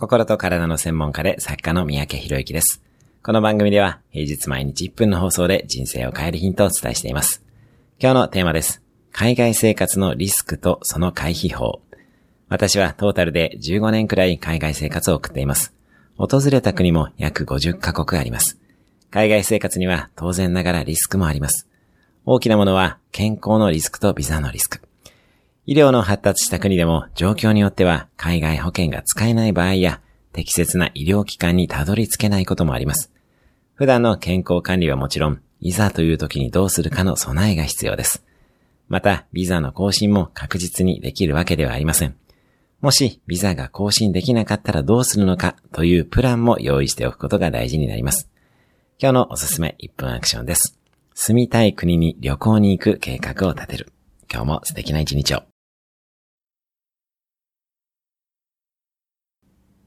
心と体の専門家で作家の三宅博之です。この番組では平日毎日1分の放送で人生を変えるヒントをお伝えしています。今日のテーマです。海外生活のリスクとその回避法。私はトータルで15年くらい海外生活を送っています。訪れた国も約50カ国あります。海外生活には当然ながらリスクもあります。大きなものは健康のリスクとビザのリスク。医療の発達した国でも状況によっては海外保険が使えない場合や適切な医療機関にたどり着けないこともあります。普段の健康管理はもちろん、いざという時にどうするかの備えが必要です。また、ビザの更新も確実にできるわけではありません。もし、ビザが更新できなかったらどうするのかというプランも用意しておくことが大事になります。今日のおすすめ1分アクションです。住みたい国に旅行に行く計画を立てる。今日も素敵な一日を。